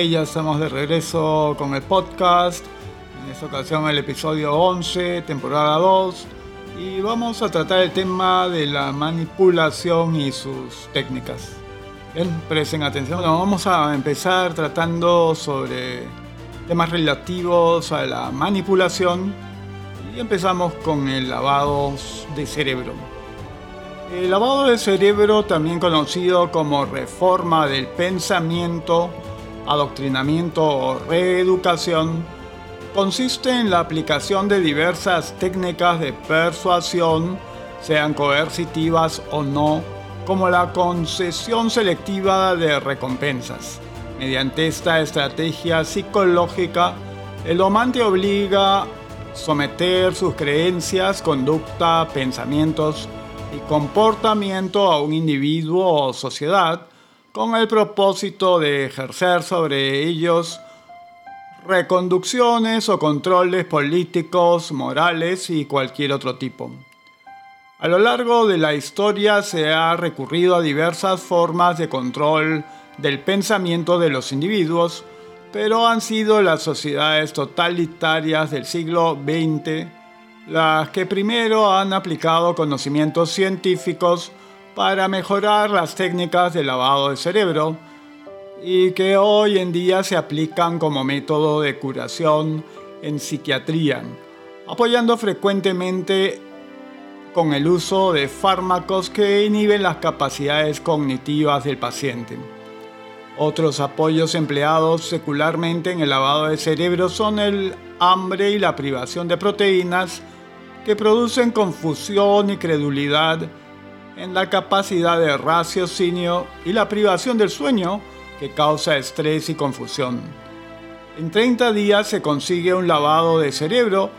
ya estamos de regreso con el podcast. En esta ocasión el episodio 11, temporada 2. Y vamos a tratar el tema de la manipulación y sus técnicas. Bien, presten atención. vamos a empezar tratando sobre temas relativos a la manipulación. Y empezamos con el lavado de cerebro. El lavado de cerebro, también conocido como reforma del pensamiento, adoctrinamiento o reeducación, consiste en la aplicación de diversas técnicas de persuasión, sean coercitivas o no, como la concesión selectiva de recompensas. Mediante esta estrategia psicológica, el domante obliga a someter sus creencias, conducta, pensamientos y comportamiento a un individuo o sociedad con el propósito de ejercer sobre ellos reconducciones o controles políticos, morales y cualquier otro tipo. A lo largo de la historia se ha recurrido a diversas formas de control del pensamiento de los individuos, pero han sido las sociedades totalitarias del siglo XX las que primero han aplicado conocimientos científicos para mejorar las técnicas de lavado de cerebro y que hoy en día se aplican como método de curación en psiquiatría, apoyando frecuentemente con el uso de fármacos que inhiben las capacidades cognitivas del paciente. Otros apoyos empleados secularmente en el lavado de cerebro son el hambre y la privación de proteínas que producen confusión y credulidad en la capacidad de raciocinio y la privación del sueño que causa estrés y confusión. En 30 días se consigue un lavado de cerebro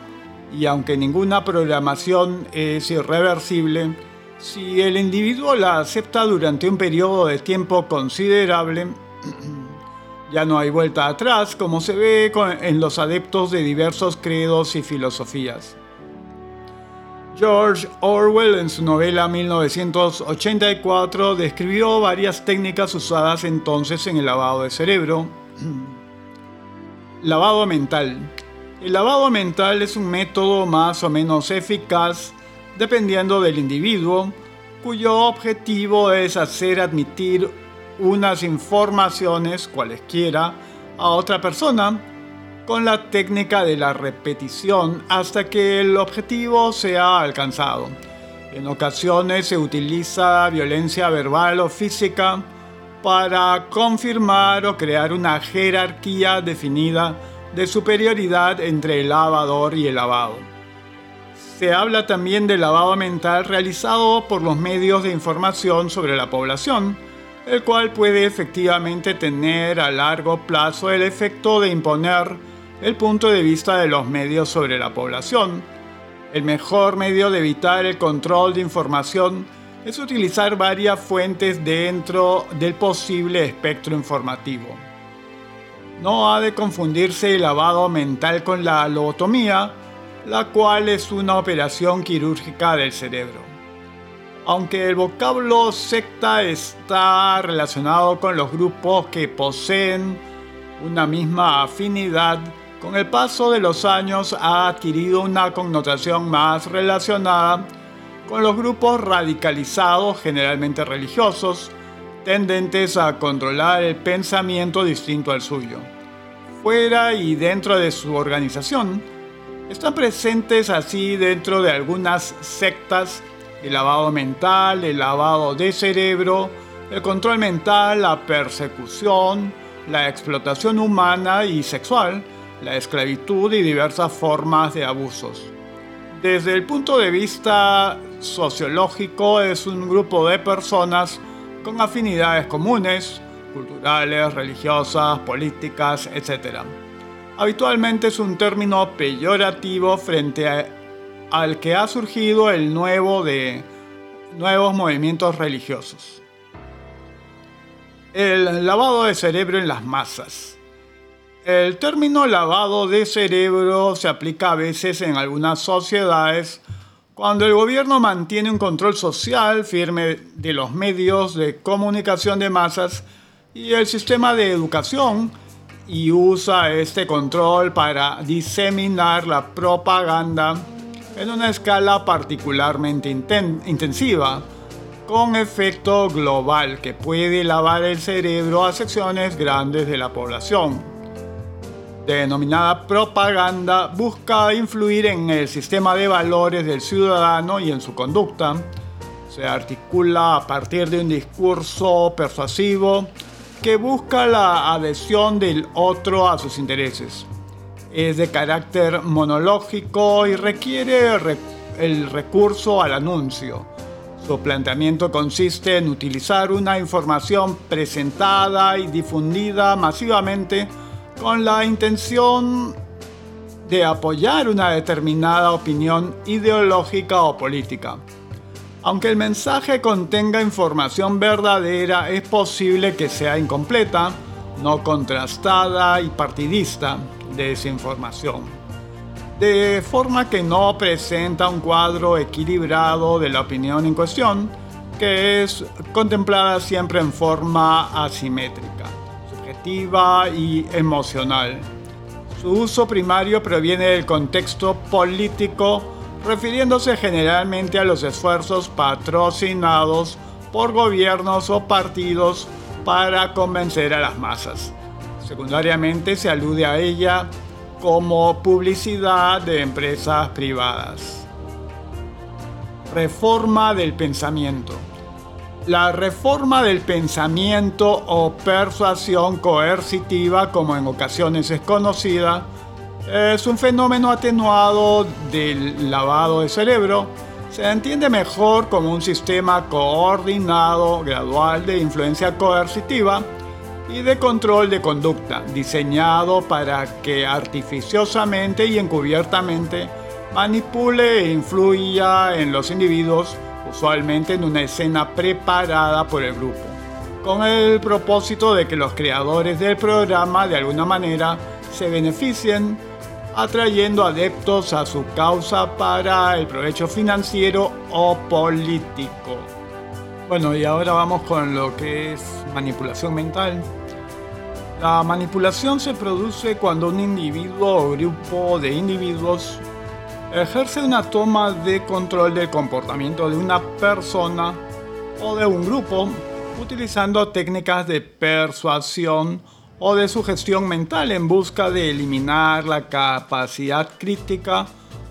y aunque ninguna programación es irreversible, si el individuo la acepta durante un periodo de tiempo considerable, ya no hay vuelta atrás como se ve en los adeptos de diversos credos y filosofías. George Orwell en su novela 1984 describió varias técnicas usadas entonces en el lavado de cerebro. lavado mental. El lavado mental es un método más o menos eficaz dependiendo del individuo, cuyo objetivo es hacer admitir unas informaciones, cualesquiera, a otra persona con la técnica de la repetición hasta que el objetivo sea alcanzado. En ocasiones se utiliza violencia verbal o física para confirmar o crear una jerarquía definida de superioridad entre el lavador y el lavado. Se habla también del lavado mental realizado por los medios de información sobre la población, el cual puede efectivamente tener a largo plazo el efecto de imponer el punto de vista de los medios sobre la población. El mejor medio de evitar el control de información es utilizar varias fuentes dentro del posible espectro informativo. No ha de confundirse el lavado mental con la lobotomía, la cual es una operación quirúrgica del cerebro. Aunque el vocablo secta está relacionado con los grupos que poseen una misma afinidad, con el paso de los años ha adquirido una connotación más relacionada con los grupos radicalizados, generalmente religiosos, tendentes a controlar el pensamiento distinto al suyo. Fuera y dentro de su organización, están presentes así dentro de algunas sectas el lavado mental, el lavado de cerebro, el control mental, la persecución, la explotación humana y sexual, la esclavitud y diversas formas de abusos. Desde el punto de vista sociológico es un grupo de personas con afinidades comunes, culturales, religiosas, políticas, etc. Habitualmente es un término peyorativo frente al que ha surgido el nuevo de nuevos movimientos religiosos. El lavado de cerebro en las masas. El término lavado de cerebro se aplica a veces en algunas sociedades cuando el gobierno mantiene un control social firme de los medios de comunicación de masas y el sistema de educación y usa este control para diseminar la propaganda en una escala particularmente intensiva, con efecto global que puede lavar el cerebro a secciones grandes de la población. Denominada propaganda, busca influir en el sistema de valores del ciudadano y en su conducta. Se articula a partir de un discurso persuasivo que busca la adhesión del otro a sus intereses. Es de carácter monológico y requiere el recurso al anuncio. Su planteamiento consiste en utilizar una información presentada y difundida masivamente con la intención de apoyar una determinada opinión ideológica o política. Aunque el mensaje contenga información verdadera, es posible que sea incompleta, no contrastada y partidista de esa información. De forma que no presenta un cuadro equilibrado de la opinión en cuestión, que es contemplada siempre en forma asimétrica, y emocional. Su uso primario proviene del contexto político refiriéndose generalmente a los esfuerzos patrocinados por gobiernos o partidos para convencer a las masas. Secundariamente se alude a ella como publicidad de empresas privadas. Reforma del pensamiento. La reforma del pensamiento o persuasión coercitiva, como en ocasiones es conocida, es un fenómeno atenuado del lavado de cerebro. Se entiende mejor como un sistema coordinado, gradual de influencia coercitiva y de control de conducta, diseñado para que artificiosamente y encubiertamente manipule e influya en los individuos, usualmente en una escena preparada por el grupo, con el propósito de que los creadores del programa de alguna manera se beneficien atrayendo adeptos a su causa para el provecho financiero o político. Bueno, y ahora vamos con lo que es manipulación mental. La manipulación se produce cuando un individuo o grupo de individuos ejerce una toma de control del comportamiento de una persona o de un grupo utilizando técnicas de persuasión o de su gestión mental en busca de eliminar la capacidad crítica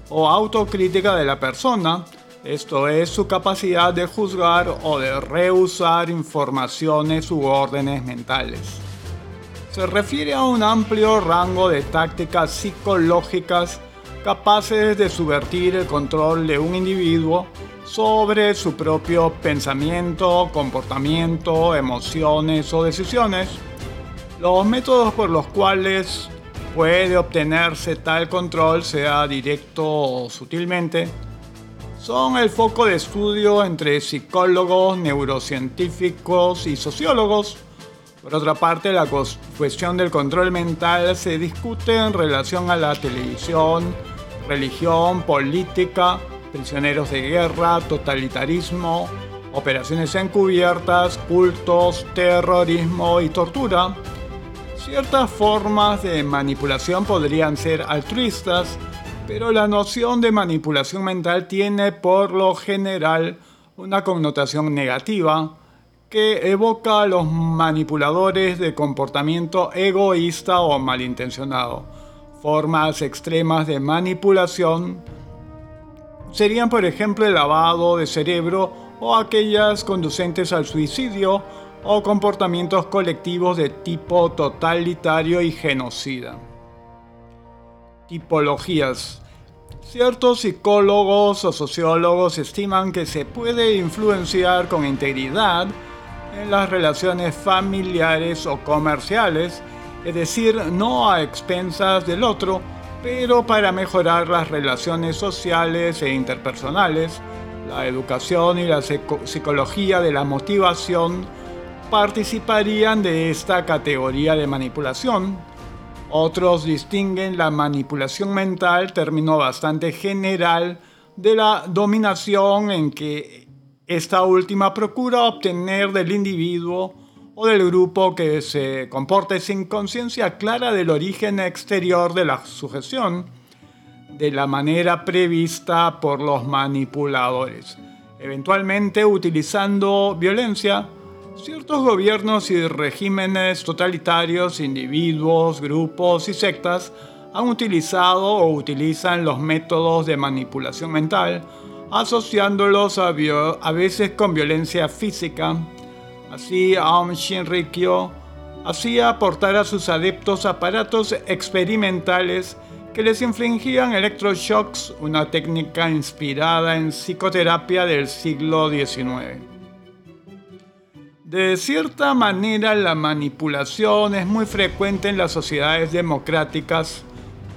o autocrítica de la persona, esto es su capacidad de juzgar o de rehusar informaciones u órdenes mentales. Se refiere a un amplio rango de tácticas psicológicas capaces de subvertir el control de un individuo sobre su propio pensamiento, comportamiento, emociones o decisiones los métodos por los cuales puede obtenerse tal control, sea directo o sutilmente, son el foco de estudio entre psicólogos, neurocientíficos y sociólogos. Por otra parte, la cuestión del control mental se discute en relación a la televisión, religión, política, prisioneros de guerra, totalitarismo, operaciones encubiertas, cultos, terrorismo y tortura. Ciertas formas de manipulación podrían ser altruistas, pero la noción de manipulación mental tiene por lo general una connotación negativa que evoca a los manipuladores de comportamiento egoísta o malintencionado. Formas extremas de manipulación serían por ejemplo el lavado de cerebro o aquellas conducentes al suicidio o comportamientos colectivos de tipo totalitario y genocida. Tipologías. Ciertos psicólogos o sociólogos estiman que se puede influenciar con integridad en las relaciones familiares o comerciales, es decir, no a expensas del otro, pero para mejorar las relaciones sociales e interpersonales, la educación y la psicología de la motivación participarían de esta categoría de manipulación. Otros distinguen la manipulación mental, término bastante general, de la dominación en que esta última procura obtener del individuo o del grupo que se comporte sin conciencia clara del origen exterior de la sujeción, de la manera prevista por los manipuladores, eventualmente utilizando violencia. Ciertos gobiernos y regímenes totalitarios, individuos, grupos y sectas han utilizado o utilizan los métodos de manipulación mental, asociándolos a, veces con violencia física, Así Aum Shinrikyo hacía aportar a sus adeptos aparatos experimentales que les infligían electroshocks, una técnica inspirada en psicoterapia del siglo XIX. De cierta manera, la manipulación es muy frecuente en las sociedades democráticas,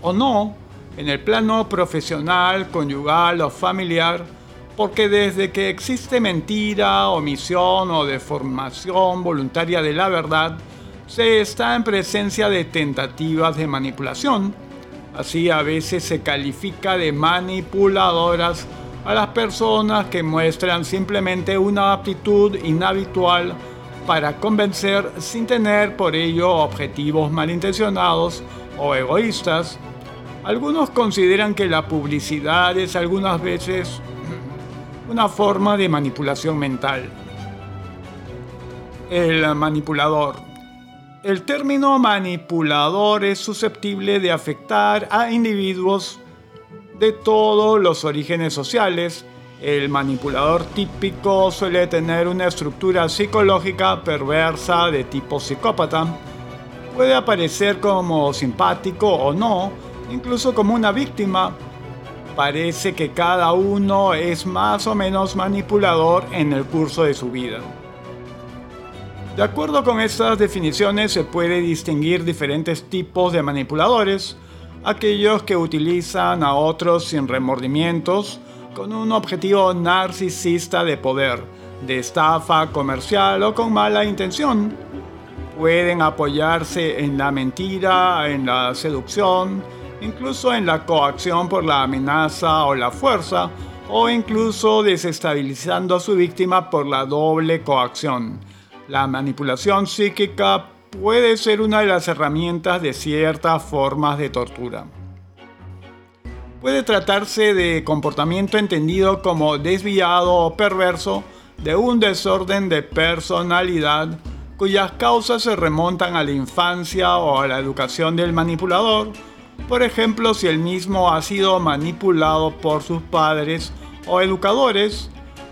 o no, en el plano profesional, conyugal o familiar, porque desde que existe mentira, omisión o deformación voluntaria de la verdad, se está en presencia de tentativas de manipulación. Así a veces se califica de manipuladoras a las personas que muestran simplemente una aptitud inhabitual para convencer sin tener por ello objetivos malintencionados o egoístas. Algunos consideran que la publicidad es algunas veces una forma de manipulación mental. El manipulador. El término manipulador es susceptible de afectar a individuos de todos los orígenes sociales. El manipulador típico suele tener una estructura psicológica perversa de tipo psicópata. Puede aparecer como simpático o no, incluso como una víctima, parece que cada uno es más o menos manipulador en el curso de su vida. De acuerdo con estas definiciones se puede distinguir diferentes tipos de manipuladores, aquellos que utilizan a otros sin remordimientos, con un objetivo narcisista de poder, de estafa comercial o con mala intención. Pueden apoyarse en la mentira, en la seducción, incluso en la coacción por la amenaza o la fuerza, o incluso desestabilizando a su víctima por la doble coacción. La manipulación psíquica puede ser una de las herramientas de ciertas formas de tortura. Puede tratarse de comportamiento entendido como desviado o perverso de un desorden de personalidad cuyas causas se remontan a la infancia o a la educación del manipulador por ejemplo, si el mismo ha sido manipulado por sus padres o educadores,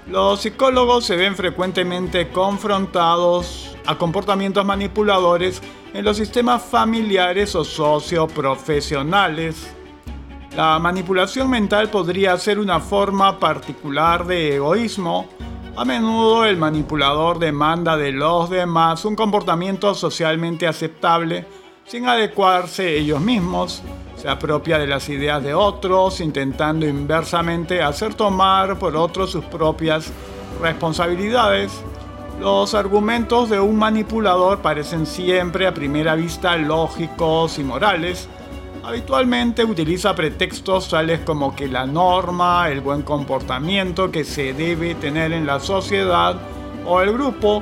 los psicólogos se ven frecuentemente confrontados a comportamientos manipuladores en los sistemas familiares o socioprofesionales. La manipulación mental podría ser una forma particular de egoísmo. A menudo el manipulador demanda de los demás un comportamiento socialmente aceptable sin adecuarse ellos mismos, se apropia de las ideas de otros, intentando inversamente hacer tomar por otros sus propias responsabilidades. Los argumentos de un manipulador parecen siempre a primera vista lógicos y morales. Habitualmente utiliza pretextos tales como que la norma, el buen comportamiento que se debe tener en la sociedad o el grupo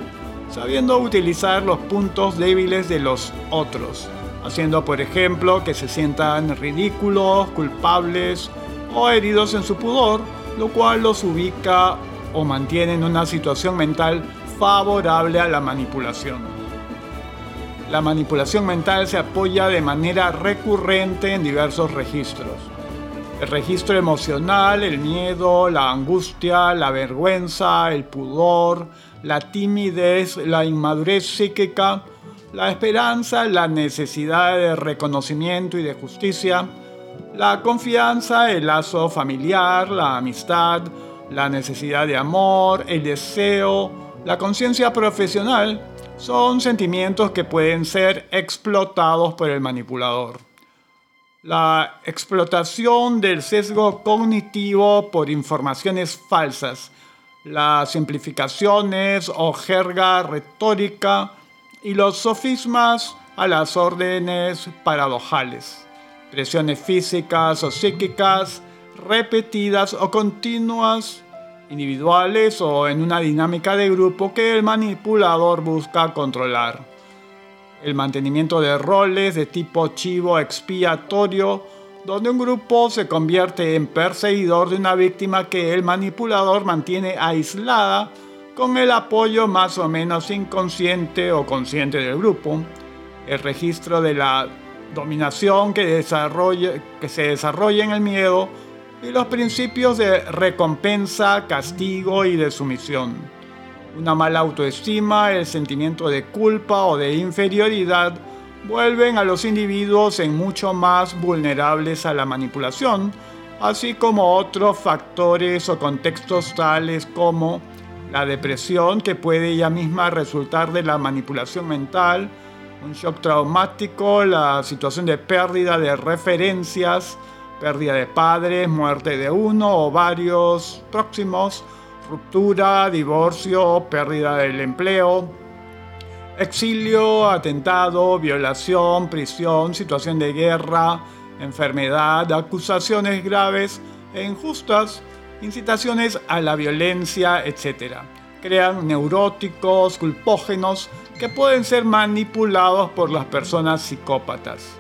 sabiendo utilizar los puntos débiles de los otros, haciendo por ejemplo que se sientan ridículos, culpables o heridos en su pudor, lo cual los ubica o mantiene en una situación mental favorable a la manipulación. La manipulación mental se apoya de manera recurrente en diversos registros. El registro emocional, el miedo, la angustia, la vergüenza, el pudor, la timidez, la inmadurez psíquica, la esperanza, la necesidad de reconocimiento y de justicia, la confianza, el lazo familiar, la amistad, la necesidad de amor, el deseo, la conciencia profesional, son sentimientos que pueden ser explotados por el manipulador. La explotación del sesgo cognitivo por informaciones falsas las simplificaciones o jerga retórica y los sofismas a las órdenes paradojales, presiones físicas o psíquicas repetidas o continuas individuales o en una dinámica de grupo que el manipulador busca controlar. El mantenimiento de roles de tipo chivo expiatorio, donde un grupo se convierte en perseguidor de una víctima que el manipulador mantiene aislada con el apoyo más o menos inconsciente o consciente del grupo. El registro de la dominación que, que se desarrolla en el miedo y los principios de recompensa, castigo y de sumisión. Una mala autoestima, el sentimiento de culpa o de inferioridad vuelven a los individuos en mucho más vulnerables a la manipulación, así como otros factores o contextos tales como la depresión que puede ella misma resultar de la manipulación mental, un shock traumático, la situación de pérdida de referencias, pérdida de padres, muerte de uno o varios próximos, ruptura, divorcio, pérdida del empleo, exilio, atentado, violación, prisión, situación de guerra, enfermedad, acusaciones graves e injustas, incitaciones a la violencia, etc. Crean neuróticos, culpógenos que pueden ser manipulados por las personas psicópatas.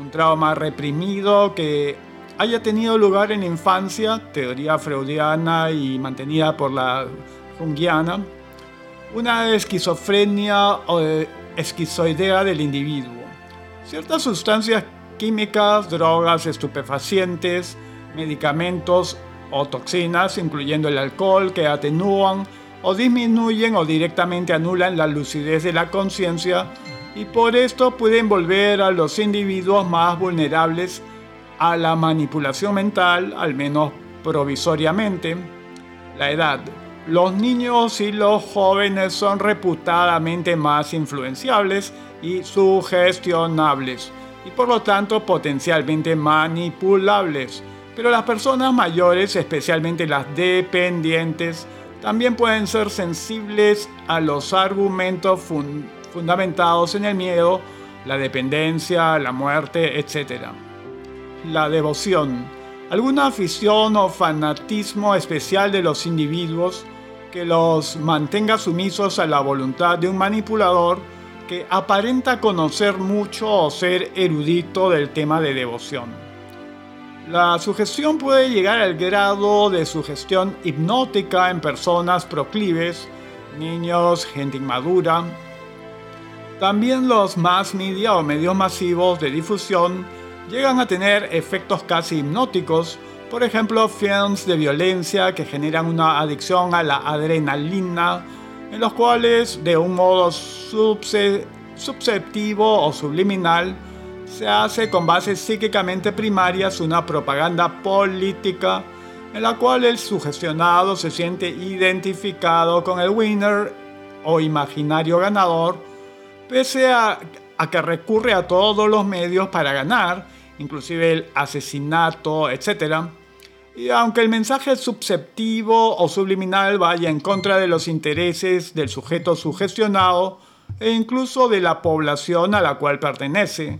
Un trauma reprimido que haya tenido lugar en la infancia, teoría freudiana y mantenida por la junguiana, una esquizofrenia o esquizoidea del individuo. Ciertas sustancias químicas, drogas, estupefacientes, medicamentos o toxinas, incluyendo el alcohol, que atenúan o disminuyen o directamente anulan la lucidez de la conciencia y por esto pueden volver a los individuos más vulnerables a la manipulación mental, al menos provisoriamente. La edad. Los niños y los jóvenes son reputadamente más influenciables y sugestionables y por lo tanto potencialmente manipulables. Pero las personas mayores, especialmente las dependientes, también pueden ser sensibles a los argumentos fundamentados en el miedo, la dependencia, la muerte, etc la devoción, alguna afición o fanatismo especial de los individuos que los mantenga sumisos a la voluntad de un manipulador que aparenta conocer mucho o ser erudito del tema de devoción. La sugestión puede llegar al grado de sugestión hipnótica en personas proclives, niños, gente inmadura. También los más media o medios masivos de difusión llegan a tener efectos casi hipnóticos, por ejemplo, films de violencia que generan una adicción a la adrenalina, en los cuales de un modo susceptivo o subliminal se hace con bases psíquicamente primarias una propaganda política en la cual el sugestionado se siente identificado con el winner o imaginario ganador, pese a, a que recurre a todos los medios para ganar inclusive el asesinato, etc. Y aunque el mensaje susceptivo o subliminal vaya en contra de los intereses del sujeto sugestionado e incluso de la población a la cual pertenece,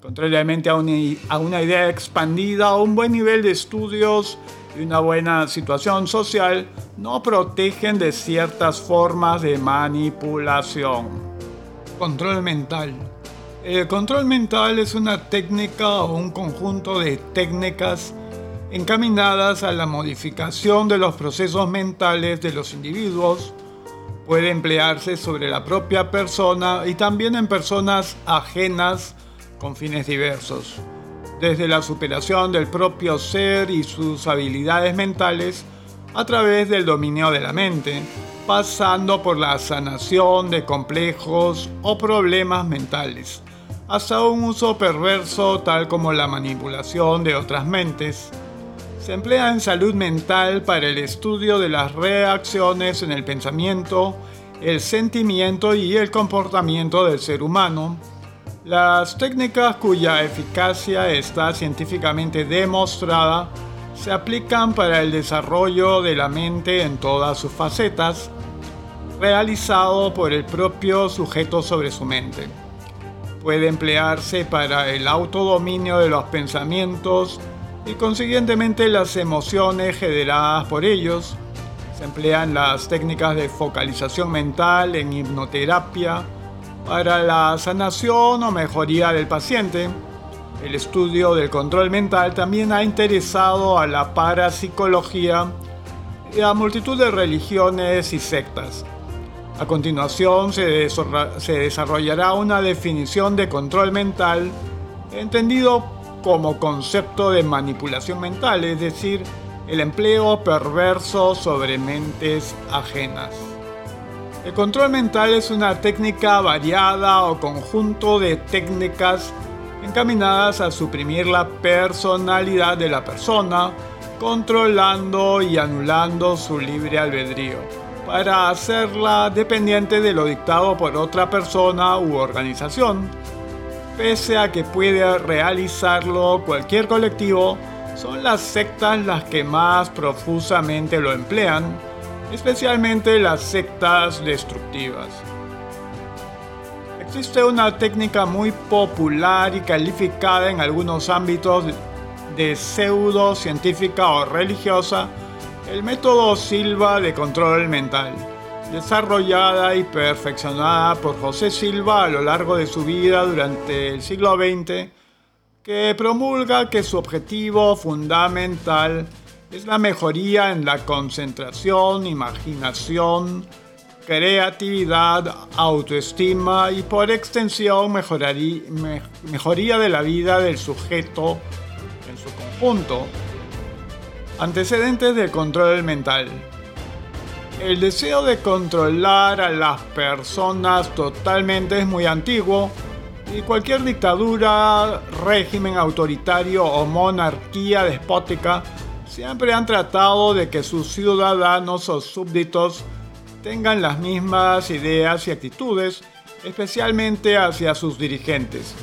contrariamente a una, a una idea expandida, un buen nivel de estudios y una buena situación social no protegen de ciertas formas de manipulación. Control mental. El control mental es una técnica o un conjunto de técnicas encaminadas a la modificación de los procesos mentales de los individuos. Puede emplearse sobre la propia persona y también en personas ajenas con fines diversos, desde la superación del propio ser y sus habilidades mentales a través del dominio de la mente, pasando por la sanación de complejos o problemas mentales hasta un uso perverso tal como la manipulación de otras mentes. Se emplea en salud mental para el estudio de las reacciones en el pensamiento, el sentimiento y el comportamiento del ser humano. Las técnicas cuya eficacia está científicamente demostrada se aplican para el desarrollo de la mente en todas sus facetas, realizado por el propio sujeto sobre su mente puede emplearse para el autodominio de los pensamientos y consiguientemente las emociones generadas por ellos. Se emplean las técnicas de focalización mental en hipnoterapia para la sanación o mejoría del paciente. El estudio del control mental también ha interesado a la parapsicología y a multitud de religiones y sectas. A continuación se, se desarrollará una definición de control mental entendido como concepto de manipulación mental, es decir, el empleo perverso sobre mentes ajenas. El control mental es una técnica variada o conjunto de técnicas encaminadas a suprimir la personalidad de la persona, controlando y anulando su libre albedrío, para hacerla dependiente de lo dictado por otra persona u organización. Pese a que puede realizarlo cualquier colectivo, son las sectas las que más profusamente lo emplean, especialmente las sectas destructivas. Existe una técnica muy popular y calificada en algunos ámbitos de pseudo científica o religiosa, el método Silva de control mental, desarrollada y perfeccionada por José Silva a lo largo de su vida durante el siglo XX, que promulga que su objetivo fundamental es la mejoría en la concentración, imaginación, creatividad, autoestima y por extensión mejoría de la vida del sujeto en su conjunto. Antecedentes del control mental. El deseo de controlar a las personas totalmente es muy antiguo y cualquier dictadura, régimen autoritario o monarquía despótica siempre han tratado de que sus ciudadanos o súbditos tengan las mismas ideas y actitudes, especialmente hacia sus dirigentes.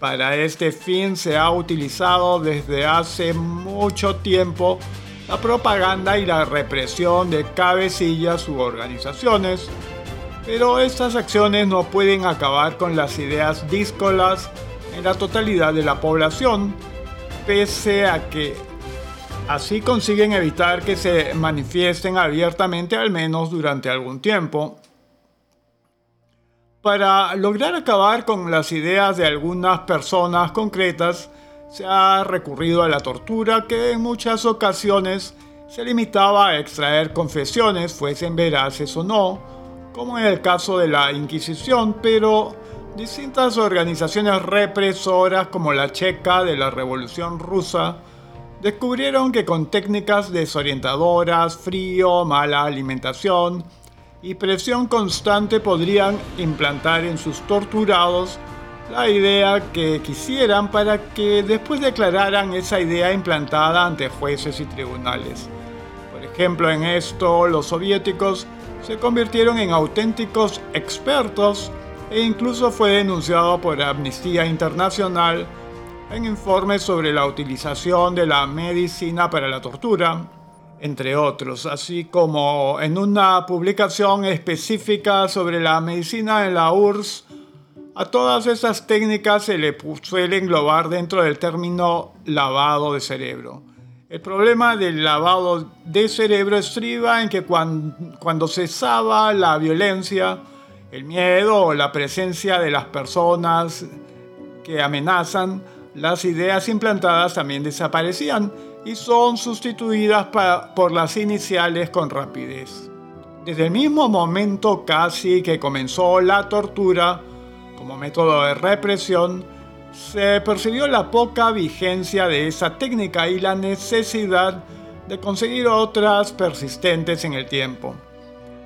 Para este fin se ha utilizado desde hace mucho tiempo la propaganda y la represión de cabecillas u organizaciones, pero estas acciones no pueden acabar con las ideas díscolas en la totalidad de la población, pese a que Así consiguen evitar que se manifiesten abiertamente al menos durante algún tiempo. Para lograr acabar con las ideas de algunas personas concretas, se ha recurrido a la tortura que en muchas ocasiones se limitaba a extraer confesiones, fuesen veraces o no, como en el caso de la Inquisición, pero distintas organizaciones represoras como la Checa de la Revolución Rusa descubrieron que con técnicas desorientadoras, frío, mala alimentación y presión constante podrían implantar en sus torturados la idea que quisieran para que después declararan esa idea implantada ante jueces y tribunales. Por ejemplo, en esto los soviéticos se convirtieron en auténticos expertos e incluso fue denunciado por Amnistía Internacional en informes sobre la utilización de la medicina para la tortura, entre otros, así como en una publicación específica sobre la medicina en la URSS. A todas esas técnicas se le suele englobar dentro del término lavado de cerebro. El problema del lavado de cerebro estriba en que cuando, cuando cesaba la violencia, el miedo o la presencia de las personas que amenazan, las ideas implantadas también desaparecían y son sustituidas por las iniciales con rapidez. Desde el mismo momento casi que comenzó la tortura como método de represión, se percibió la poca vigencia de esa técnica y la necesidad de conseguir otras persistentes en el tiempo.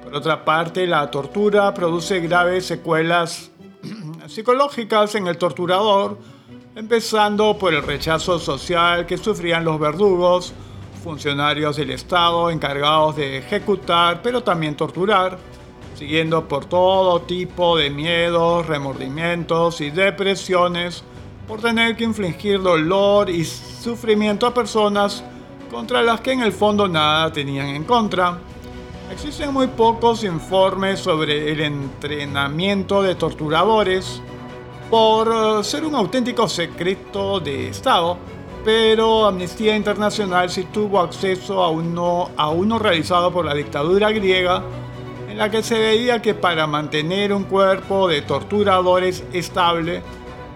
Por otra parte, la tortura produce graves secuelas psicológicas en el torturador, empezando por el rechazo social que sufrían los verdugos, funcionarios del Estado encargados de ejecutar, pero también torturar, siguiendo por todo tipo de miedos, remordimientos y depresiones por tener que infligir dolor y sufrimiento a personas contra las que en el fondo nada tenían en contra. Existen muy pocos informes sobre el entrenamiento de torturadores, por eh, ser un auténtico secreto de Estado, pero Amnistía Internacional sí tuvo acceso a uno, a uno realizado por la dictadura griega, en la que se veía que para mantener un cuerpo de torturadores estable,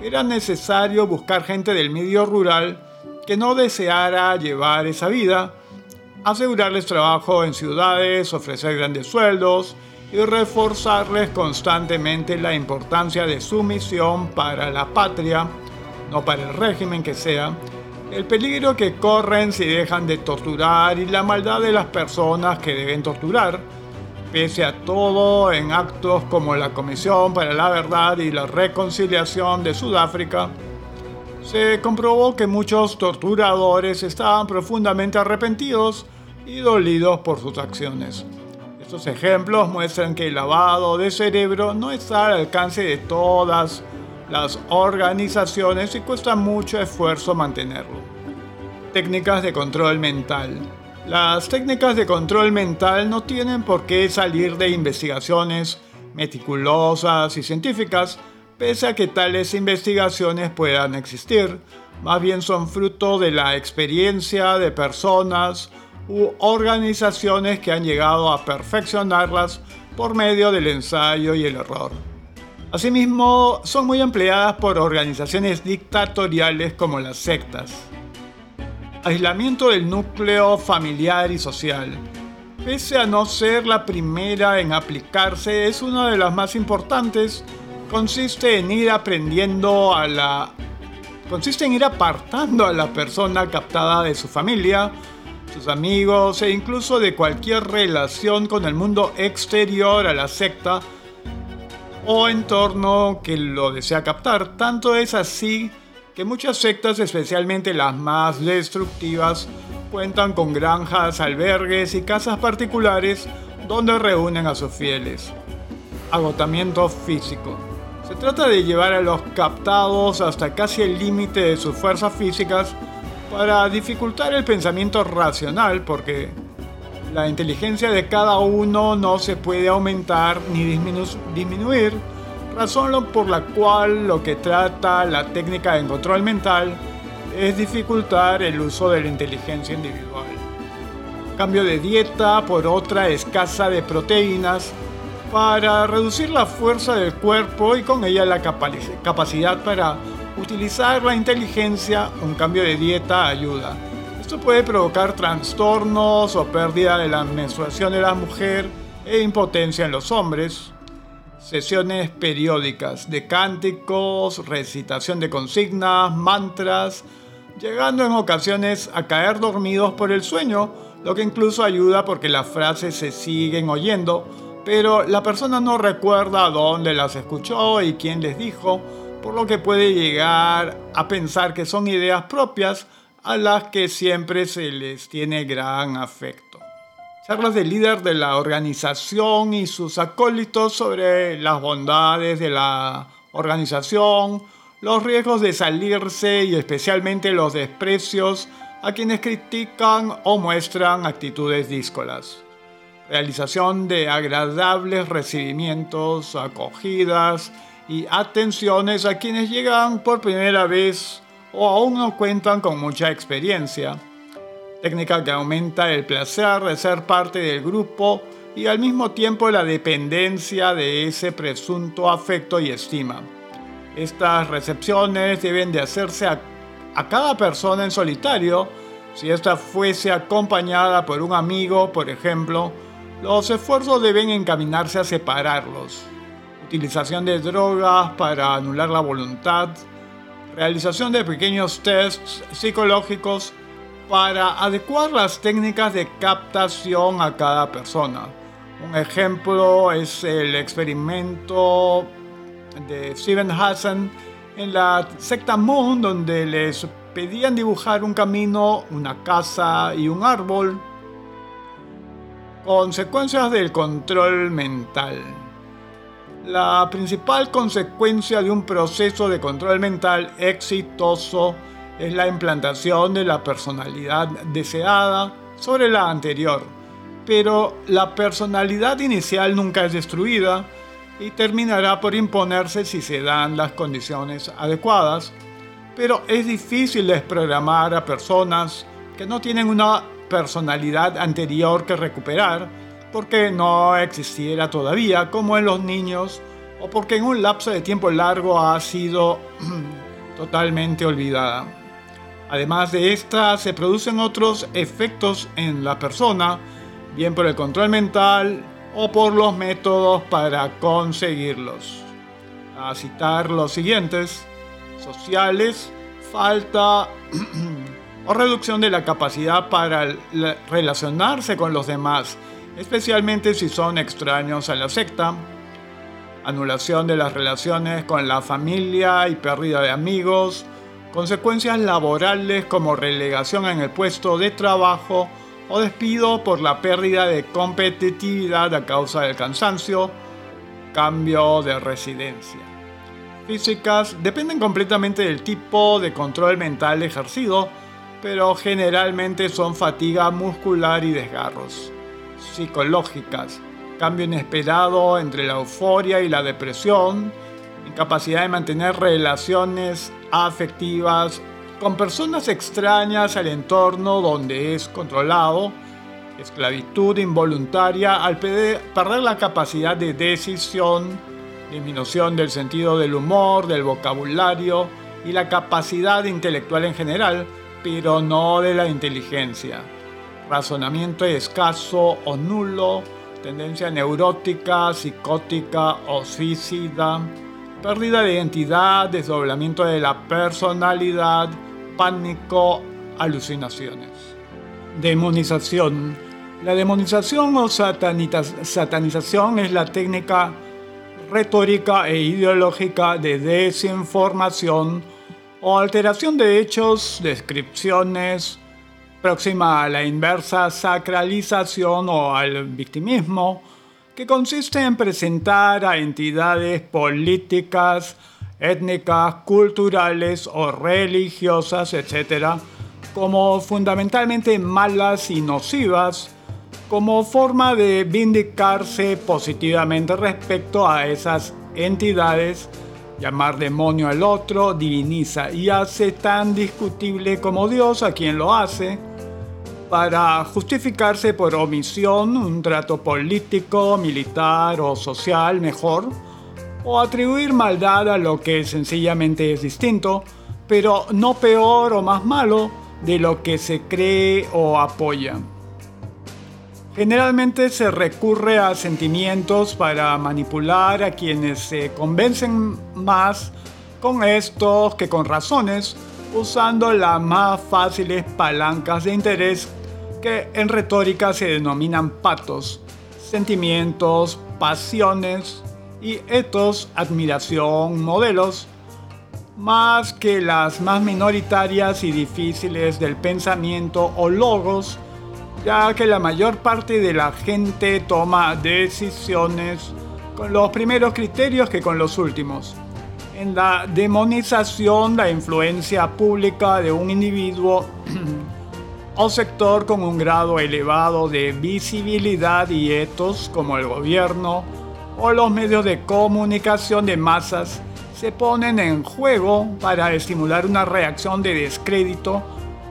era necesario buscar gente del medio rural que no deseara llevar esa vida, asegurarles trabajo en ciudades, ofrecer grandes sueldos y reforzarles constantemente la importancia de su misión para la patria, no para el régimen que sea, el peligro que corren si dejan de torturar y la maldad de las personas que deben torturar, pese a todo en actos como la Comisión para la Verdad y la Reconciliación de Sudáfrica, se comprobó que muchos torturadores estaban profundamente arrepentidos y dolidos por sus acciones. Estos ejemplos muestran que el lavado de cerebro no está al alcance de todas las organizaciones y cuesta mucho esfuerzo mantenerlo. Técnicas de control mental. Las técnicas de control mental no tienen por qué salir de investigaciones meticulosas y científicas, pese a que tales investigaciones puedan existir. Más bien son fruto de la experiencia de personas u organizaciones que han llegado a perfeccionarlas por medio del ensayo y el error. Asimismo, son muy empleadas por organizaciones dictatoriales como las sectas. Aislamiento del núcleo familiar y social. Pese a no ser la primera en aplicarse, es una de las más importantes. Consiste en ir aprendiendo a la... Consiste en ir apartando a la persona captada de su familia, sus amigos e incluso de cualquier relación con el mundo exterior a la secta o entorno que lo desea captar. Tanto es así muchas sectas, especialmente las más destructivas, cuentan con granjas, albergues y casas particulares donde reúnen a sus fieles. Agotamiento físico. Se trata de llevar a los captados hasta casi el límite de sus fuerzas físicas para dificultar el pensamiento racional porque la inteligencia de cada uno no se puede aumentar ni disminuir, razón por la cual lo que trata la técnica de control mental es dificultar el uso de la inteligencia individual. Cambio de dieta por otra escasa de proteínas para reducir la fuerza del cuerpo y con ella la capacidad para utilizar la inteligencia, un cambio de dieta ayuda esto puede provocar trastornos o pérdida de la menstruación de la mujer e impotencia en los hombres. Sesiones periódicas de cánticos, recitación de consignas, mantras, llegando en ocasiones a caer dormidos por el sueño, lo que incluso ayuda porque las frases se siguen oyendo, pero la persona no recuerda dónde las escuchó y quién les dijo, por lo que puede llegar a pensar que son ideas propias a las que siempre se les tiene gran afecto. Charlas del líder de la organización y sus acólitos sobre las bondades de la organización, los riesgos de salirse y especialmente los desprecios a quienes critican o muestran actitudes díscolas. Realización de agradables recibimientos, acogidas y atenciones a quienes llegan por primera vez o aún no cuentan con mucha experiencia. Técnica que aumenta el placer de ser parte del grupo y al mismo tiempo la dependencia de ese presunto afecto y estima. Estas recepciones deben de hacerse a, cada persona en solitario. Si ésta fuese acompañada por un amigo, por ejemplo, los esfuerzos deben encaminarse a separarlos. Utilización de drogas para anular la voluntad, realización de pequeños tests psicológicos para adecuar las técnicas de captación a cada persona. Un ejemplo es el experimento de Steven Hassan en la secta Moon, donde les pedían dibujar un camino, una casa y un árbol. Consecuencias del control mental. La principal consecuencia de un proceso de control mental exitoso es la implantación de la personalidad deseada sobre la anterior. Pero la personalidad inicial nunca es destruida y terminará por imponerse si se dan las condiciones adecuadas. pero es difícil desprogramar a personas que no tienen una personalidad anterior que recuperar porque no existiera todavía como en los niños o porque en un lapso de tiempo largo ha sido totalmente olvidada. Además de esta, se producen otros efectos en la persona, bien por el control mental o por los métodos para conseguirlos. A citar los siguientes, sociales, falta o reducción de la capacidad para relacionarse con los demás, especialmente si son extraños a la secta, anulación de las relaciones con la familia y pérdida de amigos, consecuencias laborales como relegación en el puesto de trabajo o despido por la pérdida de competitividad a causa del cansancio, cambio de residencia. Físicas dependen completamente del tipo de control mental ejercido, pero generalmente son fatiga muscular y desgarros. Psicológicas cambio inesperado entre la euforia y la depresión, incapacidad de mantener relaciones afectivas con personas extrañas al entorno donde es controlado, esclavitud involuntaria al perder la capacidad de decisión, disminución del sentido del humor, del vocabulario y la capacidad intelectual en general, pero no de la inteligencia. Razonamiento escaso o nulo, tendencia neurótica, psicótica o suicida, pérdida de identidad, desdoblamiento de la personalidad, pánico, alucinaciones. Demonización. La demonización o satanización es la técnica retórica e ideológica de desinformación o alteración de hechos, descripciones, próxima a la inversa sacralización o al victimismo, que consiste en presentar a entidades políticas, étnicas, culturales o religiosas, etc., como fundamentalmente malas y nocivas, como forma de vindicarse positivamente respecto a esas entidades, llamar demonio al otro, diviniza y hace tan discutible como Dios a quien lo hace, para justificarse por omisión un trato político, militar o social mejor, o atribuir maldad a lo que sencillamente es distinto, pero no peor o más malo de lo que se cree o apoya. Generalmente se recurre a sentimientos para manipular a quienes se convencen más con estos que con razones usando las más fáciles palancas de interés que en retórica se denominan patos, sentimientos, pasiones y etos, admiración, modelos, más que las más minoritarias y difíciles del pensamiento o logos, ya que la mayor parte de la gente toma decisiones con los primeros criterios que con los últimos. En la demonización, la influencia pública de un individuo o sector con un grado elevado de visibilidad y etos como el gobierno o los medios de comunicación de masas se ponen en juego para estimular una reacción de descrédito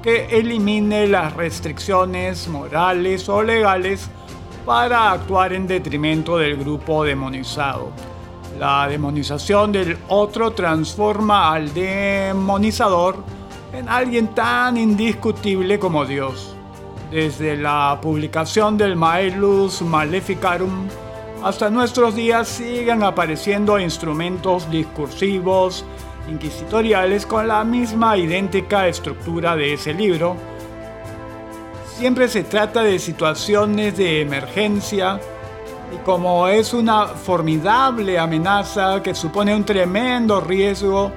que elimine las restricciones morales o legales para actuar en detrimento del grupo demonizado. La demonización del otro transforma al demonizador en alguien tan indiscutible como Dios. Desde la publicación del Maelus Maleficarum hasta nuestros días siguen apareciendo instrumentos discursivos inquisitoriales con la misma idéntica estructura de ese libro. Siempre se trata de situaciones de emergencia y como es una formidable amenaza que supone un tremendo riesgo,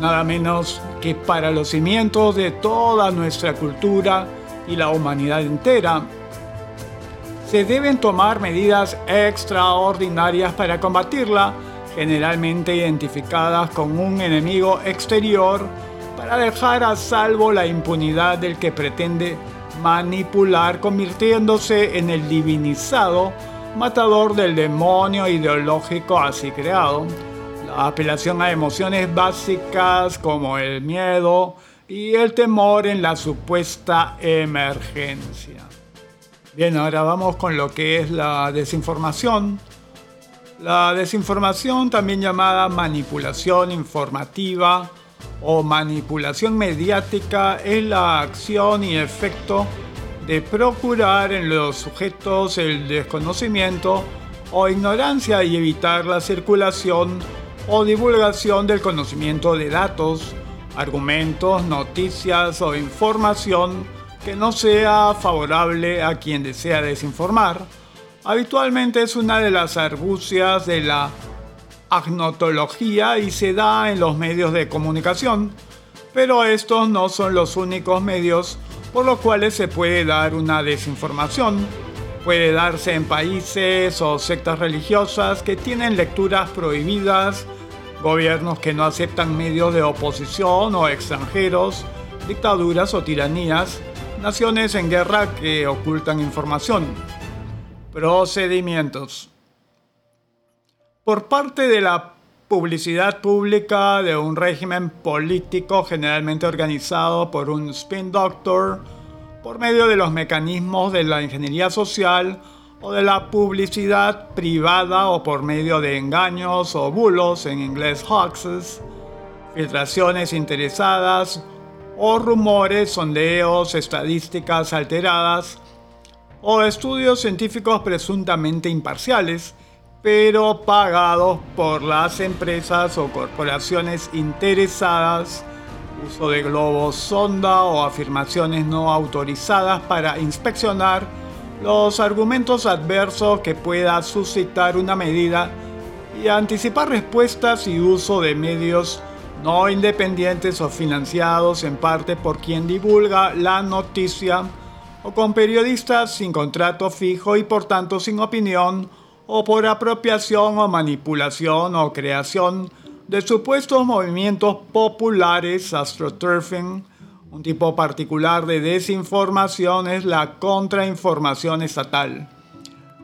nada menos que para los cimientos de toda nuestra cultura y la humanidad entera, se deben tomar medidas extraordinarias para combatirla, generalmente identificadas con un enemigo exterior, para dejar a salvo la impunidad del que pretende manipular convirtiéndose en el divinizado matador del demonio ideológico así creado. La apelación a emociones básicas como el miedo y el temor en la supuesta emergencia. Bien, ahora vamos con lo que es la desinformación. La desinformación, también llamada manipulación informativa o manipulación mediática, es la acción y efecto de procurar en los sujetos el desconocimiento o ignorancia y evitar la circulación o divulgación del conocimiento de datos, argumentos, noticias o información que no sea favorable a quien desea desinformar. Habitualmente es una de las argucias de la agnotología y se da en los medios de comunicación, pero estos no son los únicos medios por los cuales se puede dar una desinformación. Puede darse en países o sectas religiosas que tienen lecturas prohibidas, gobiernos que no aceptan medios de oposición o extranjeros, dictaduras o tiranías, naciones en guerra que ocultan información. Procedimientos. Por parte de la publicidad pública de un régimen político generalmente organizado por un spin doctor, por medio de los mecanismos de la ingeniería social o de la publicidad privada o por medio de engaños o bulos, en inglés hoaxes, filtraciones interesadas o rumores, sondeos, estadísticas alteradas o estudios científicos presuntamente imparciales pero pagados por las empresas o corporaciones interesadas, uso de globos sonda o afirmaciones no autorizadas para inspeccionar los argumentos adversos que pueda suscitar una medida y anticipar respuestas y uso de medios no independientes o financiados en parte por quien divulga la noticia o con periodistas sin contrato fijo y por tanto sin opinión o por apropiación o manipulación o creación de supuestos movimientos populares astroturfing. Un tipo particular de desinformación es la contrainformación estatal.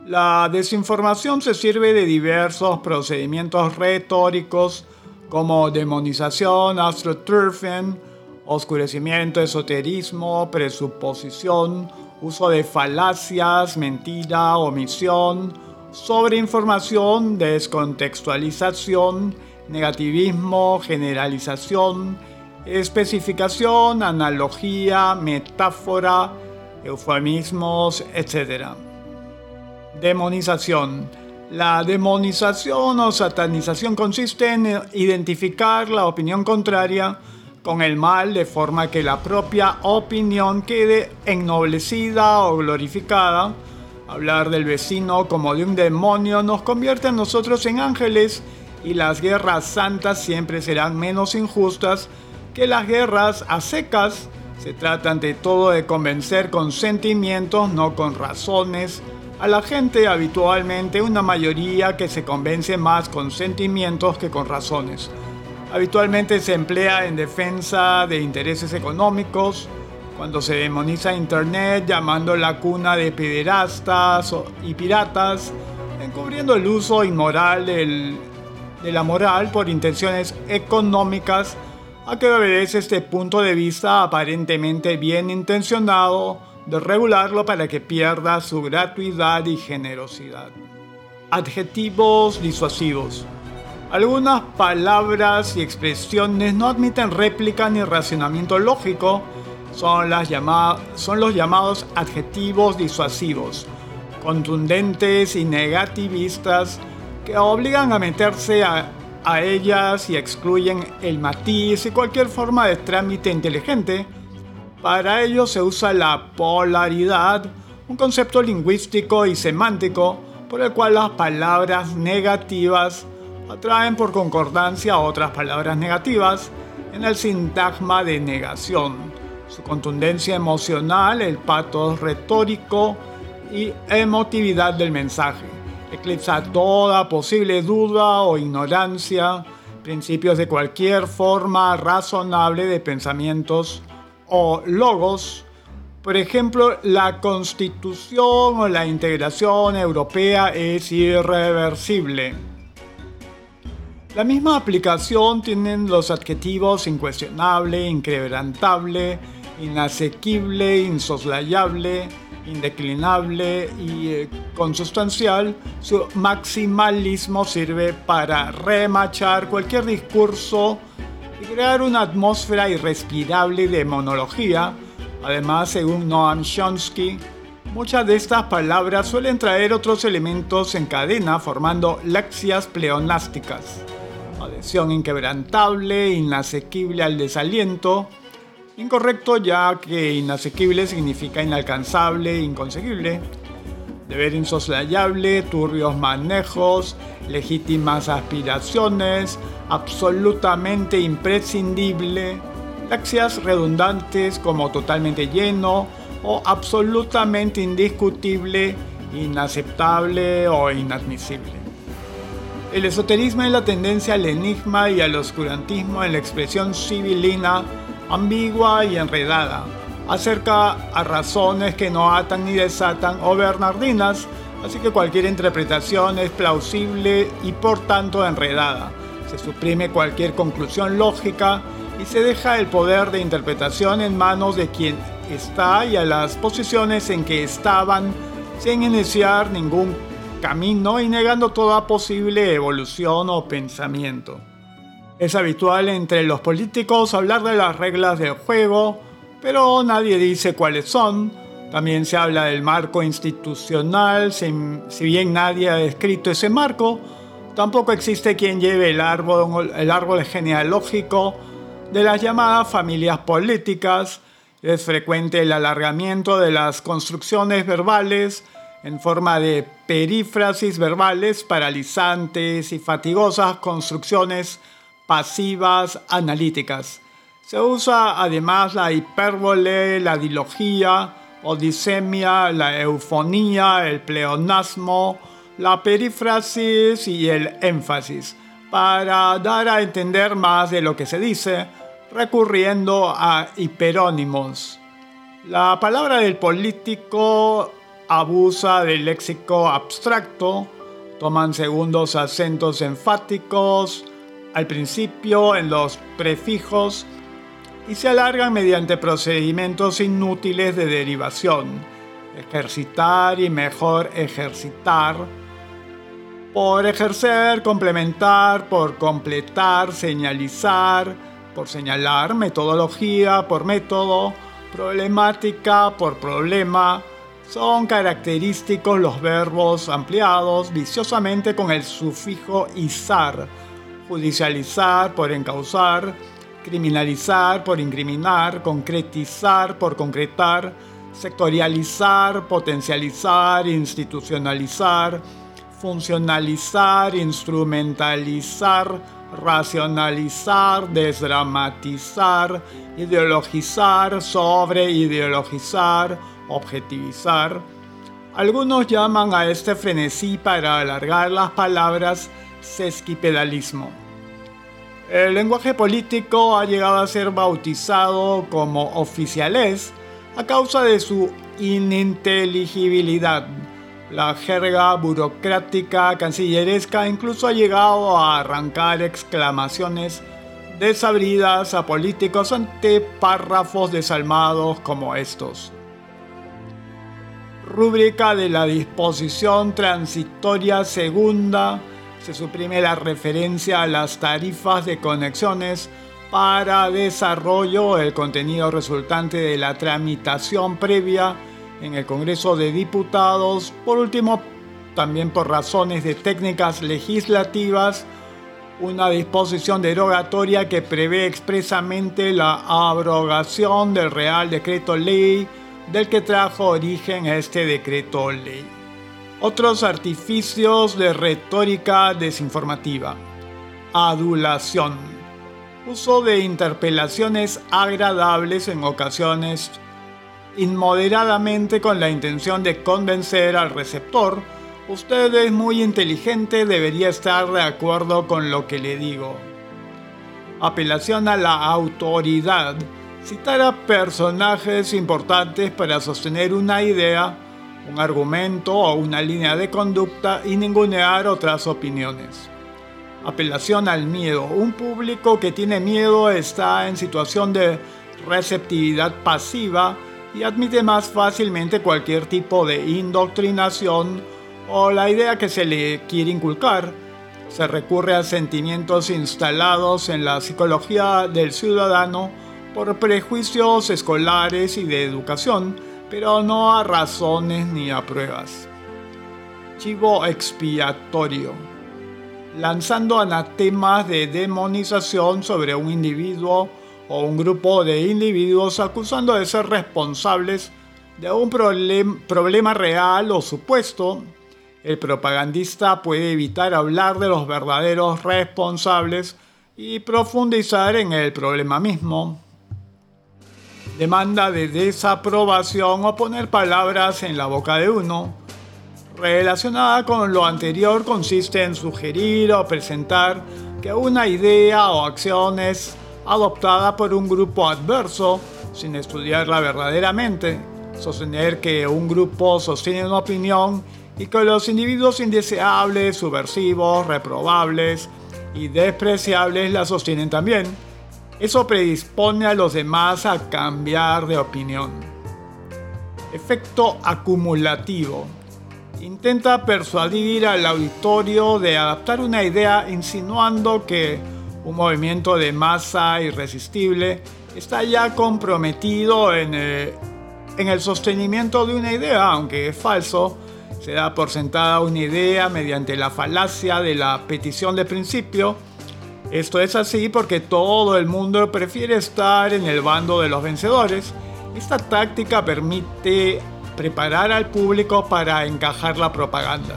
La desinformación se sirve de diversos procedimientos retóricos como demonización, astroturfing, oscurecimiento, esoterismo, presuposición, uso de falacias, mentira, omisión, sobreinformación, descontextualización, negativismo, generalización, especificación, analogía, metáfora, eufemismos, etc. Demonización. La demonización o satanización consiste en identificar la opinión contraria con el mal de forma que la propia opinión quede ennoblecida o glorificada Hablar del vecino como de un demonio nos convierte a nosotros en ángeles y las guerras santas siempre serán menos injustas que las guerras a secas. Se trata ante todo de convencer con sentimientos, no con razones. A la gente habitualmente una mayoría que se convence más con sentimientos que con razones. Habitualmente se emplea en defensa de intereses económicos, cuando se demoniza Internet llamando la cuna de pederastas y piratas, encubriendo el uso inmoral de la moral por intenciones económicas, a que obedece este punto de vista aparentemente bien intencionado de regularlo para que pierda su gratuidad y generosidad. Adjetivos disuasivos. Algunas palabras y expresiones no admiten réplica ni racionamiento lógico, son, las son los llamados adjetivos disuasivos, contundentes y negativistas obligan a meterse a, a ellas y excluyen el matiz y cualquier forma de trámite inteligente. Para ello se usa la polaridad, un concepto lingüístico y semántico por el cual las palabras negativas atraen por concordancia a otras palabras negativas en el sintagma de negación su contundencia emocional, el patos retórico y emotividad del mensaje. Eclipsa toda posible duda o ignorancia, principios de cualquier forma razonable de pensamientos o logos. Por ejemplo, la constitución o la integración europea es irreversible. La misma aplicación tienen los adjetivos incuestionable, inquebrantable, inasequible, insoslayable, indeclinable y eh, consustancial, su maximalismo sirve para remachar cualquier discurso y crear una atmósfera irrespirable de monología. Además, según Noam Chomsky, muchas de estas palabras suelen traer otros elementos en cadena formando lexias pleonásticas adhesión inquebrantable, inasequible al desaliento. Incorrecto ya que inasequible significa inalcanzable, inconseguible. Deber insoslayable, turbios manejos, legítimas aspiraciones, absolutamente imprescindible, laxias redundantes como totalmente lleno o absolutamente indiscutible, inaceptable o inadmisible. El esoterismo es la tendencia al enigma y al oscurantismo en la expresión civilina, ambigua y enredada, acerca a razones que no atan ni desatan o bernardinas, así que cualquier interpretación es plausible y por tanto enredada. Se suprime cualquier conclusión lógica y se deja el poder de interpretación en manos de quien está y a las posiciones en que estaban sin iniciar ningún camino y negando toda posible evolución o pensamiento. Es habitual entre los políticos hablar de las reglas del juego, pero nadie dice cuáles son. También se habla del marco institucional, si, bien nadie ha descrito ese marco, tampoco existe quien lleve el árbol, el árbol genealógico de las llamadas familias políticas. Es frecuente el alargamiento de las construcciones verbales en forma de perífrasis verbales paralizantes y fatigosas construcciones pasivas analíticas. Se usa además la hipérbole, la dilogía, odisemia, la eufonía, el pleonasmo, la perífrasis y el énfasis para dar a entender más de lo que se dice, recurriendo a hiperónimos. La palabra del político abusa del léxico abstracto, toman segundos acentos enfáticos al principio en los prefijos y se alargan mediante procedimientos inútiles de derivación, ejercitar y mejor ejercitar, por ejercer, complementar, por completar, señalizar, por señalar, metodología, por método, problemática, por problema, son característicos los verbos ampliados viciosamente con el sufijo izar, judicializar por encauzar, criminalizar por incriminar, concretizar por concretar, sectorializar, potencializar, institucionalizar, funcionalizar, instrumentalizar, racionalizar, desdramatizar, ideologizar, sobreideologizar, objetivizar. Algunos llaman a este frenesí para alargar las palabras sesquipedalismo. El lenguaje político ha llegado a ser bautizado como oficiales a causa de su ininteligibilidad. La jerga burocrática cancilleresca incluso ha llegado a arrancar exclamaciones desabridas a políticos ante párrafos desalmados como estos rúbrica de la disposición transitoria segunda se suprime la referencia a las tarifas de conexiones para desarrollo el contenido resultante de la tramitación previa en el Congreso de Diputados. Por último, también por razones de técnicas legislativas, una disposición derogatoria que prevé expresamente la abrogación del Real Decreto Ley del que trajo origen este decreto ley. Otros artificios de retórica desinformativa. Adulación. Uso de interpelaciones agradables en ocasiones inmoderadamente con la intención de convencer al receptor. Usted es muy inteligente, debería estar de acuerdo con lo que le digo. Apelación a la autoridad citar a personajes importantes para sostener una idea, un argumento o una línea de conducta y ningunear otras opiniones. Apelación al miedo. Un público que tiene miedo está en situación de receptividad pasiva y admite más fácilmente cualquier tipo de indoctrinación o la idea que se le quiere inculcar. Se recurre a sentimientos instalados en la psicología del ciudadano por prejuicios escolares y de educación, pero no a razones ni a pruebas. Chivo expiatorio. Lanzando anatemas de demonización sobre un individuo o un grupo de individuos acusando de ser responsables de un problema real o supuesto, el propagandista puede evitar hablar de los verdaderos responsables y profundizar en el problema mismo. Demanda de desaprobación o poner palabras en la boca de uno. Relacionada con lo anterior consiste en sugerir o presentar que una idea o acción es adoptada por un grupo adverso sin estudiarla verdaderamente, sostener que un grupo sostiene una opinión y que los individuos indeseables, subversivos, reprobables y despreciables la sostienen también. Eso predispone a los demás a cambiar de opinión. Efecto acumulativo. Intenta persuadir al auditorio de adaptar una idea insinuando que un movimiento de masa irresistible, está ya comprometido en, eh, el sostenimiento de una idea, aunque es falso, se da por sentada una idea mediante la falacia de la petición de principio. Esto es así porque todo el mundo prefiere estar en el bando de los vencedores. Esta táctica permite preparar al público para encajar la propaganda.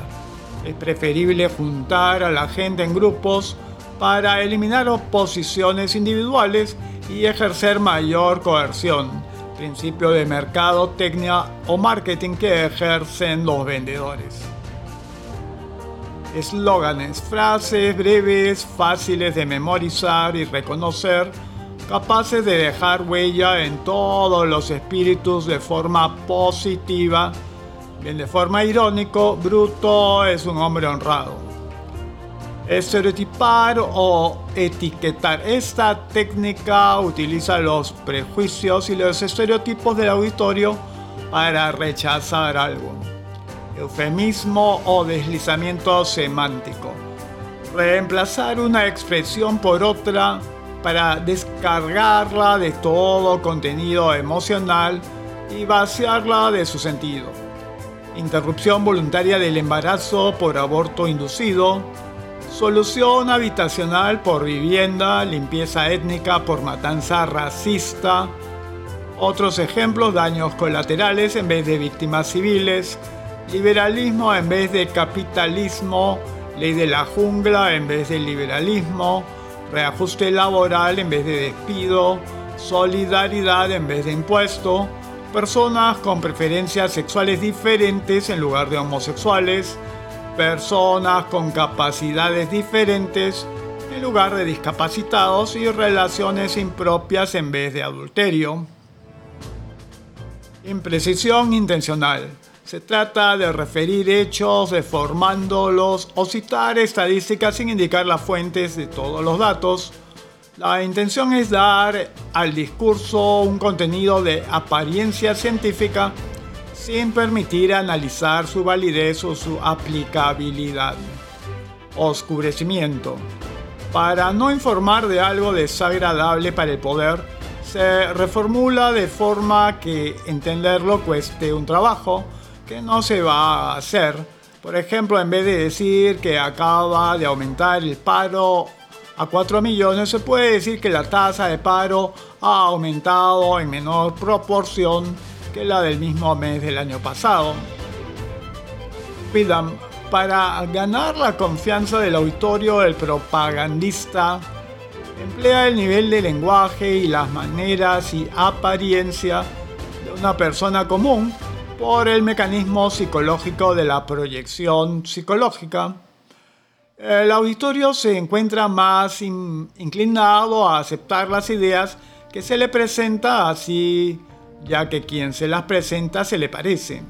Es preferible juntar a la gente en grupos para eliminar oposiciones individuales y ejercer mayor coerción, principio de mercado, técnica o marketing que ejercen los vendedores. Eslóganes, frases breves, fáciles de memorizar y reconocer, capaces de dejar huella en todos los espíritus de forma positiva. Bien, de forma irónico, Bruto es un hombre honrado. Estereotipar o etiquetar. Esta técnica utiliza los prejuicios y los estereotipos del auditorio para rechazar algo. Eufemismo o deslizamiento semántico. Reemplazar una expresión por otra para descargarla de todo contenido emocional y vaciarla de su sentido. Interrupción voluntaria del embarazo por aborto inducido Solución habitacional por vivienda, limpieza étnica por matanza racista. Otros ejemplos, daños colaterales en vez de víctimas civiles. Liberalismo en vez de capitalismo. Ley de la jungla en vez de liberalismo. Reajuste laboral en vez de despido. Solidaridad en vez de impuesto. Personas con preferencias sexuales diferentes en lugar de homosexuales personas con capacidades diferentes en lugar de discapacitados y relaciones impropias en vez de adulterio. Imprecisión intencional. Se trata de referir hechos deformándolos o citar estadísticas sin indicar las fuentes de todos los datos. La intención es dar al discurso un contenido de apariencia científica sin permitir analizar su validez o su aplicabilidad. Oscurecimiento. Para no informar de algo desagradable para el poder, se reformula de forma que entenderlo cueste un trabajo no se va a hacer. Por ejemplo, en vez de decir que acaba de aumentar el paro a 4 millones, se puede decir que la tasa de paro ha aumentado en menor proporción que la del mismo mes del año pasado. Pidan, para ganar la confianza del auditorio, el propagandista emplea el nivel de lenguaje y las maneras y apariencia de una persona común por el mecanismo psicológico de la proyección psicológica. El auditorio se encuentra más inclinado a aceptar las ideas que se le presenta así ya que quien se las presenta se le parece.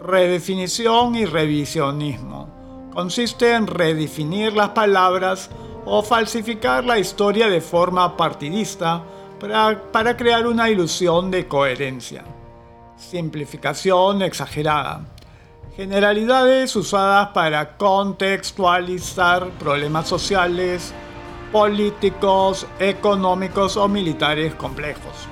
Redefinición y revisionismo. consiste en redefinir las palabras o falsificar la historia de forma partidista para, crear una ilusión de coherencia. Simplificación exagerada. Generalidades usadas para contextualizar problemas sociales, políticos, económicos o militares complejos.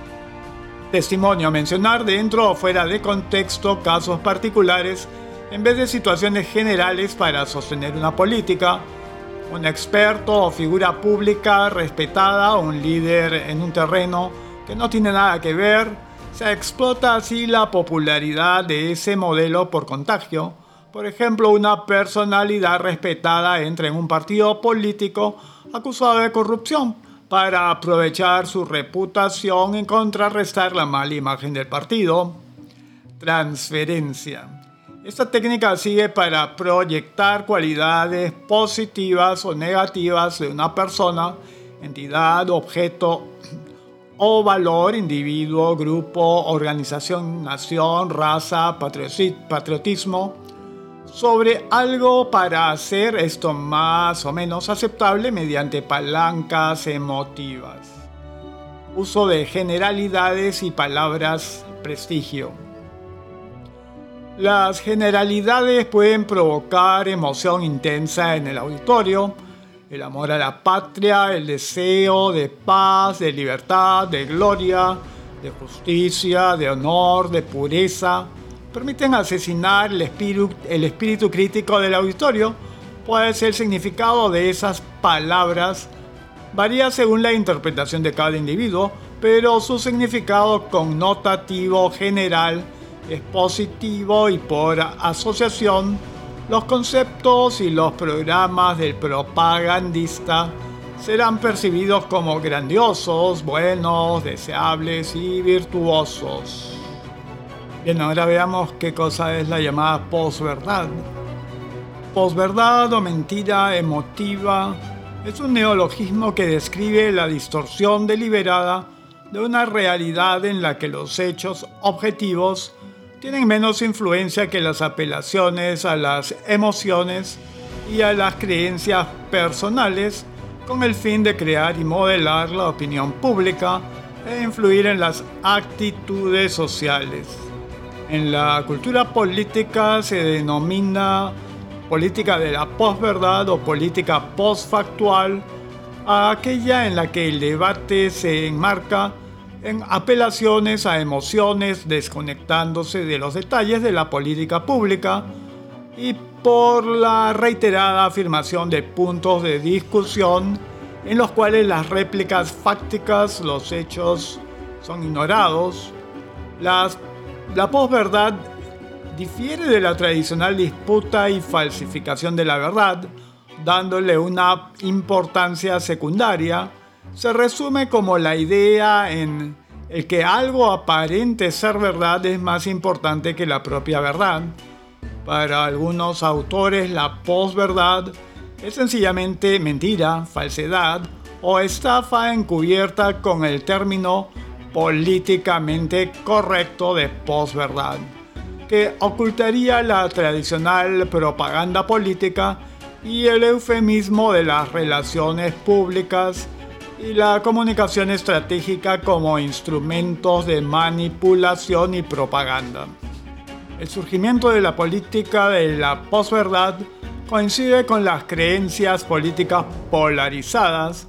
Testimonio, mencionar dentro o fuera de contexto casos particulares en vez de situaciones generales para sostener una política, un experto o figura pública respetada, un líder en un terreno que no tiene nada que ver, se explota así la popularidad de ese modelo por contagio. Por ejemplo, una personalidad respetada entra en un partido político acusado de corrupción para aprovechar su reputación y contrarrestar la mala imagen del partido. Transferencia. Esta técnica sigue para proyectar cualidades positivas o negativas de una persona, entidad, objeto o valor, individuo, grupo, organización, nación, raza, patriotismo, sobre algo para hacer esto más o menos aceptable mediante palancas emotivas. Uso de generalidades y palabras prestigio. Las generalidades pueden provocar emoción intensa en el auditorio, el amor a la patria, el deseo de paz, de libertad, de gloria, de justicia, de honor, de pureza, permiten asesinar el espíritu, el espíritu crítico del auditorio, pues el significado de esas palabras. Varía según la interpretación de cada individuo, pero su significado connotativo general es positivo y por asociación los conceptos y los programas del propagandista serán percibidos como grandiosos, buenos, deseables y virtuosos. Bien, ahora veamos qué cosa es la llamada posverdad. Posverdad o mentira emotiva es un neologismo que describe la distorsión deliberada de una realidad en la que los hechos objetivos tienen menos influencia que las apelaciones a las emociones y a las creencias personales con el fin de crear y modelar la opinión pública e influir en las actitudes sociales. En la cultura política se denomina política de la posverdad o política postfactual a aquella en la que el debate se enmarca en apelaciones a emociones desconectándose de los detalles de la política pública y por la reiterada afirmación de puntos de discusión en los cuales las réplicas fácticas, los hechos son ignorados. la posverdad difiere de la tradicional disputa y falsificación de la verdad, dándole una importancia secundaria se resume como la idea en el que algo aparente ser verdad es más importante que la propia verdad. Para algunos autores la posverdad es sencillamente mentira, falsedad o estafa encubierta con el término políticamente correcto de posverdad, que ocultaría la tradicional propaganda política y el eufemismo de las relaciones públicas y la comunicación estratégica como instrumentos de manipulación y propaganda. El surgimiento de la política de la posverdad coincide con las creencias políticas polarizadas.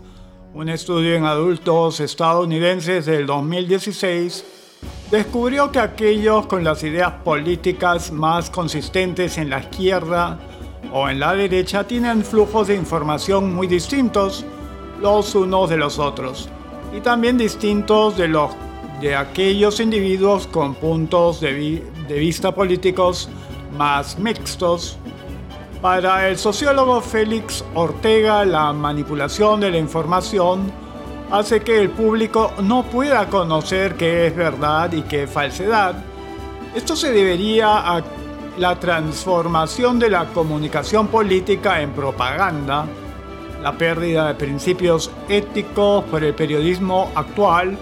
Un estudio en adultos estadounidenses del 2016 descubrió que aquellos con las ideas políticas más consistentes en la izquierda o en la derecha tienen flujos de información muy distintos los unos de los otros y también distintos de los de aquellos individuos con puntos de, de vista políticos más mixtos. Para el sociólogo Félix Ortega, la manipulación de la información hace que el público no pueda conocer qué es verdad y qué es falsedad. Esto se debería a la transformación de la comunicación política en propaganda, la pérdida de principios éticos por el periodismo actual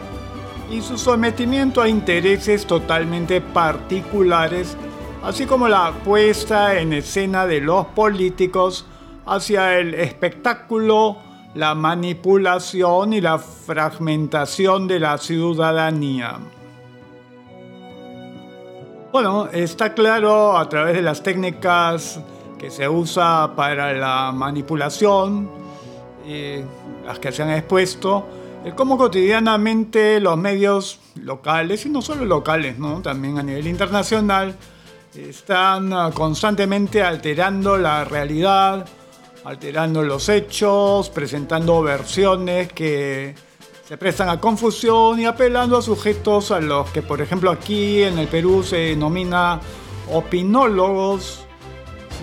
y su sometimiento a intereses totalmente particulares así como la puesta en escena de los políticos hacia el espectáculo, la manipulación y la fragmentación de la ciudadanía. Bueno, está claro a través de las técnicas que se usa para la manipulación, y las que se han expuesto, cómo cotidianamente los medios locales, y no solo locales, ¿no? también a nivel internacional, están ah, constantemente alterando la realidad, alterando los hechos, presentando versiones que se prestan a confusión y apelando a sujetos a los que, por ejemplo, aquí en el Perú se denomina opinólogos,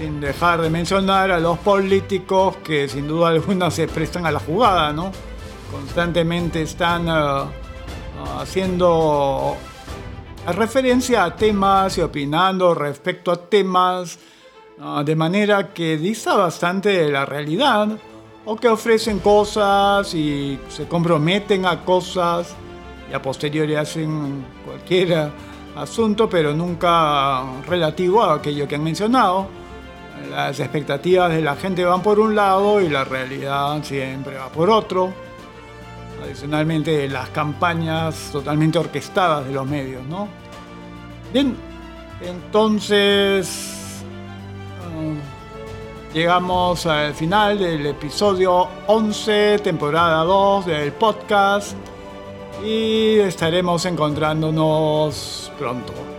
sin dejar de mencionar a los políticos que sin duda alguna se prestan a la jugada, ¿no? Constantemente están uh, haciendo referencia a temas y opinando respecto a temas uh, de manera que dista bastante de la realidad o que ofrecen cosas y se comprometen a cosas y a posteriori hacen cualquier asunto, pero nunca relativo a aquello que han mencionado. Las expectativas de la gente van por un lado y la realidad siempre va por otro. Adicionalmente, las campañas totalmente orquestadas de los medios, ¿no? Bien, entonces Llegamos al final del episodio 11, temporada 2 del podcast y estaremos encontrándonos pronto.